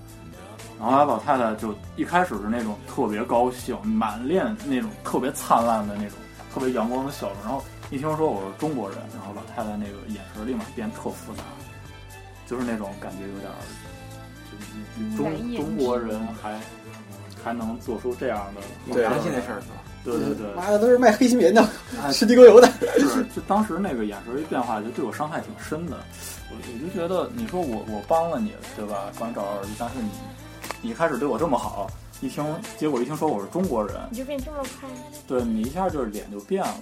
然后老太太就一开始是那种特别高兴，满脸那种特别灿烂的那种特别阳光的笑容。然后一听说我是中国人，然后老太太那个眼神立马变特复杂，就是那种感觉有点儿，就是中中国人还还能做出这样的对良心的事儿是吧？对对对，妈的都是卖黑心棉的，哎吃地沟油的。是，就当时那个眼神一变化，就对我伤害挺深的。我我就觉得，你说我我帮了你，对吧？帮你找儿子，但是你你一开始对我这么好，一听结果一听说我是中国人，你就变这么快，对你一下就是脸就变了。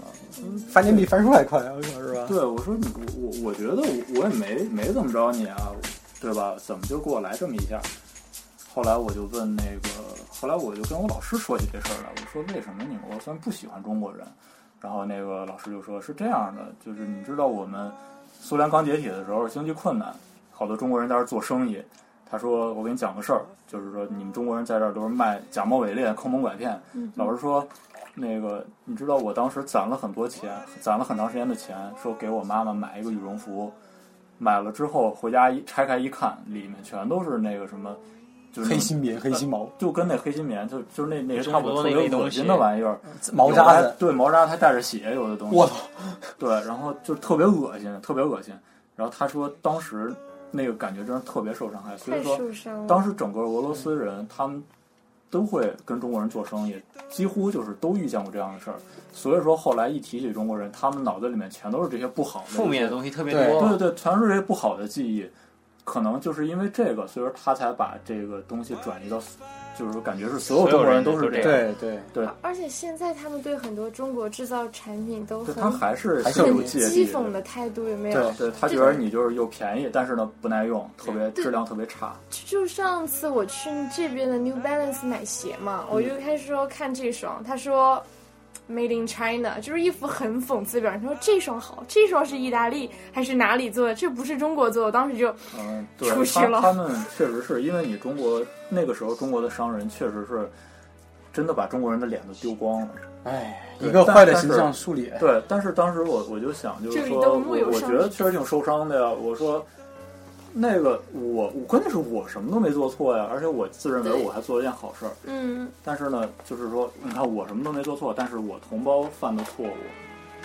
翻脸比翻书还快，我说是吧？对我说你我我我觉得我我也没没怎么着你啊，对吧？怎么就给我来这么一下？后来我就问那个，后来我就跟我老师说起这事儿来，我说为什么你们俄罗斯不喜欢中国人？然后那个老师就说是这样的，就是你知道我们苏联刚解体的时候经济困难，好多中国人在那儿做生意。他说我给你讲个事儿，就是说你们中国人在这儿都是卖假冒伪劣、坑蒙拐骗。老师说。那个，你知道我当时攒了很多钱，攒了很长时间的钱，说给我妈妈买一个羽绒服，买了之后回家一拆开一看，里面全都是那个什么，就是黑心棉、黑心毛、就跟那黑心棉，就就是那那些差不多差不多那类东西特别恶心的玩意儿，毛扎的还渣子，对，毛渣还带着血，有的东西。我操！对，然后就特别恶心，特别恶心。然后他说当时那个感觉真是特别受伤害，所以说。当时整个俄罗斯人他们都会跟中国人做生意，几乎就是都遇见过这样的事儿。所以说后来一提起中国人，他们脑子里面全都是这些不好的负面的东西特别多。对对对，全是这些不好的记忆。可能就是因为这个，所以说他才把这个东西转移到，就是感觉是所有中国人都是这样。对对，对，而且现在他们对很多中国制造产品都很他还是还是有讥讽的态度，有没有？对，对他觉得你就是又便宜，但是呢不耐用，特别质量特别差。就就上次我去这边的 New Balance 买鞋嘛，我就开始说看这双，他说 Made in China，就是一副很讽刺的表情，说这双好，这双是意大利还是哪里做的？这不是中国做的。我当时就嗯，对出，去了他他们确实是因为你中国那个时候中国的商人确实是真的把中国人的脸都丢光了。哎，一个坏的形象树立。对，但是当时我我就想，就是说，我觉得确实挺受伤的呀。我说，那个我我关键是我什么都没做错呀，而且我自认为我还做了一件好事儿。嗯，但是呢，就是说，你看我什么都没做错，但是我同胞犯的错误，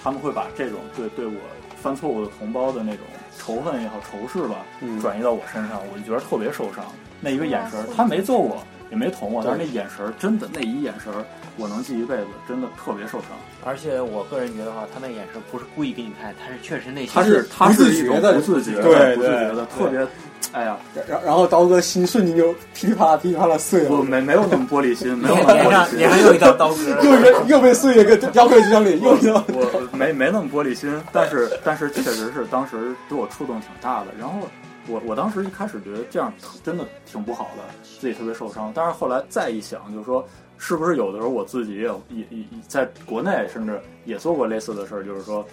他们会把这种对对我犯错误的同胞的那种仇恨也好、仇视吧，嗯转移到我身上，我就觉得特别受伤。那一个眼神儿，他没揍我，也没捅我，但是那眼神儿真的那一眼神儿，我能记一辈子，真的特别受伤。而且我个人觉得话，他那眼神不是故意给你看，他是确实内心他是他不自是一种觉的不自觉的，对对不自觉的，特别，哎呀，然然后刀哥心瞬间就噼里啪啦噼里啪啦碎了，我没没有那么玻璃心，没有那么玻璃心，脸上有一道刀 割。又被又被碎了一个雕刻这张脸，又一个。我没没那么玻璃心，但是但是确实是当时对我触动挺大的。然后我我当时一开始觉得这样真的挺不好的，自己特别受伤。但是后来再一想，就是说是不是有的时候我自己也也也也在国内甚至也做过类似的事儿，就是说，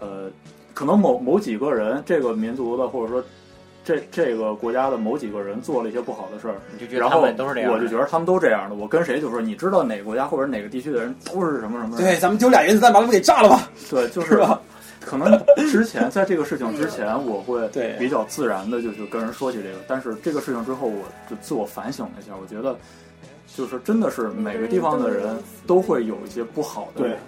呃，可能某某几个人这个民族的或者说。这这个国家的某几个人做了一些不好的事儿，你就觉得他然后们都是这样，我就觉得他们都这样的。我跟谁就说，你知道哪个国家或者哪个地区的人都是什么什么？对，咱们丢俩原子弹把他们给炸了吧？对，就 是吧可能之前在这个事情之前，我会对比较自然的就是跟人说起这个，但是这个事情之后，我就自我反省了一下，我觉得就是真的是每个地方的人都会有一些不好的对人，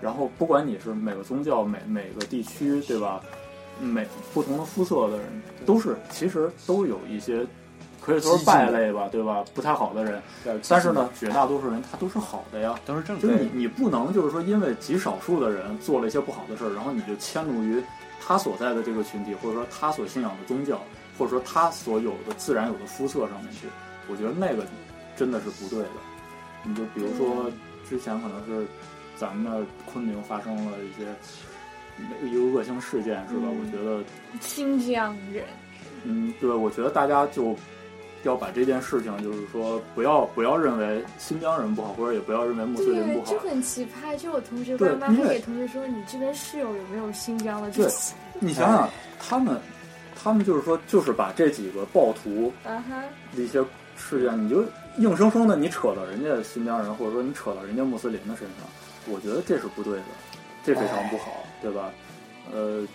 然后不管你是每个宗教、每每个地区，对吧？每不同的肤色的人都是，其实都有一些可以说是败类吧，对吧？不太好的人，但是呢，绝大多数人他都是好的呀。都是正就是你你不能就是说因为极少数的人做了一些不好的事儿，然后你就迁怒于他所在的这个群体，或者说他所信仰的宗教，或者说他所有的自然有的肤色上面去，我觉得那个真的是不对的。你就比如说之前可能是咱们那昆明发生了一些一个恶性事件，是吧？嗯我觉得新疆人，嗯，对，我觉得大家就要把这件事情，就是说不要不要认为新疆人不好，或者也不要认为穆斯林不，好就。很奇葩。就我同学对爸妈还给同学说，你这边室友有没有新疆的？就对你想想，他们他们就是说，就是把这几个暴徒啊哈，的一些事件，你就硬生生的你扯到人家新疆人，或者说你扯到人家穆斯林的身上，我觉得这是不对的，这非常不好，对吧？呃，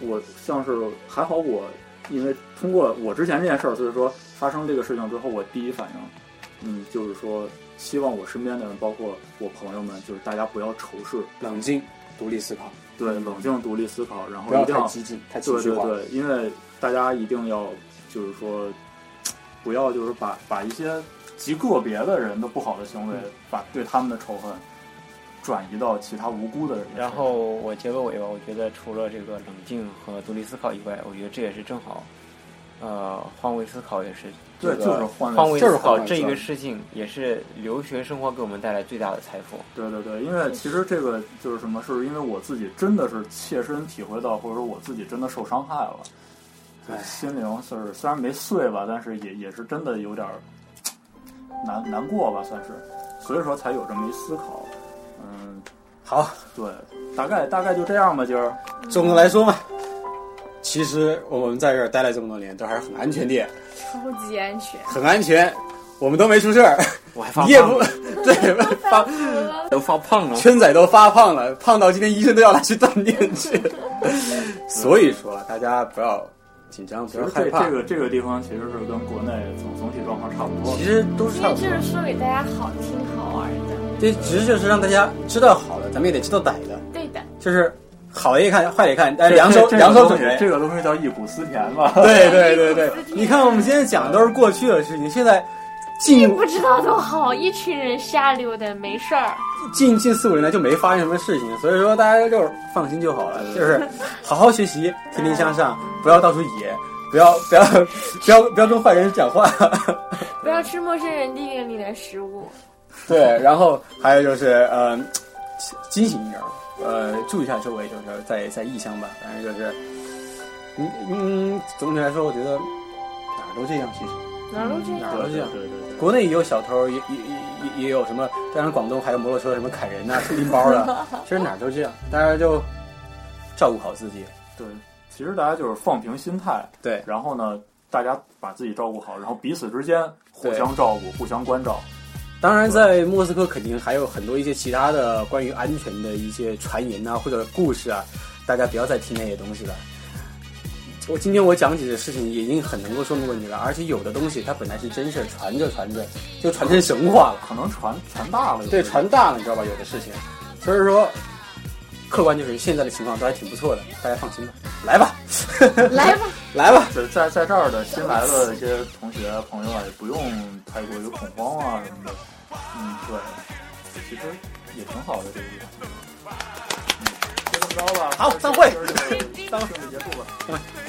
我像是还好我，因为通过我之前这件事儿，所以说发生这个事情之后，我第一反应，嗯，就是说希望我身边的人，包括我朋友们，就是大家不要仇视，冷静，独立思考，对，冷静独立思考，然后不要一定要太激进，太情绪化。对对对，因为大家一定要就是说，不要就是把把一些极个别的人的不好的行为，把对他们的仇恨转移到其他无辜的人身上。然后我结个尾吧，我觉得除了这个冷静和独立思考以外，我觉得这也是正好，呃，换位思考也是对，这个就是换换位就是思考这一个事情，也是留学生活给我们带来最大的财富。对对对，因为其实这个就是什么，是因为我自己真的是切身体会到，或者说我自己真的受伤害了，对心灵是虽然没碎吧，但是也也是真的有点儿难难过吧，算是，所以说才有这么一思考。嗯，好，对，大概大概就这样吧，今儿。总的来说嘛，其实我们在这儿待了这么多年，都还是很安全的，超级安全。很安全，我们都没出事儿，我还发你也不，对 发 都发胖了。圈仔都发胖了，胖到今天医生都要他去锻炼去。所以说，大家不要紧张，不其实害怕这，个这个地方其实是跟国内总总体状况差不多其。实都是因差不多。为这是说给大家好听好玩的，这其实就是让大家知道好的，咱们也得知道歹的，对的。就是好的一看，坏的一看，但是这两手这两手准备。这个东西这个东西叫忆苦思甜嘛？对对对对，你看我们今天讲的都是过去的事情，现在近不知道多好，一群人瞎溜达没事儿。近近四五年来就没发生什么事情，所以说大家就是放心就好了，就是 好好学习，天天向上，不要到处野，不要不要 不要不要跟坏人讲话。不要吃陌生人递给你的食物。对，然后还有就是呃，惊醒一点儿，呃，注意一下周围，就是在在异乡吧，反正就是，嗯嗯，总体来说，我觉得哪儿都这样，其实哪儿都这样。哪儿都这样。对对对，国内也有小偷，也也也也有什么，当然广东还有摩托车什么砍人呐、拎包的，其实哪儿都这样，大家就照顾好自己。对，其实大家就是放平心态，对然后呢，大家把自己照顾好，然后彼此之间互相照顾、互相关照。当然，在莫斯科肯定还有很多一些其他的关于安全的一些传言呐、或者故事啊，大家不要再听那些东西了。我今天我讲起的事情已经很能够说明问题了，而且有的东西它本来是真事儿，传着传着就传成神话了，可能传传大了，对，传大了，你知道吧？有的事情，所以说，客观就是现在的情况都还挺不错的，大家放心吧，来吧，来吧，来吧，对，在在这儿的新来的 一些同学朋友啊，也不用太过于恐慌啊什么的。嗯，对，其实也挺好的这个地方。嗯，就这么着吧。好散会散会就结束吧。「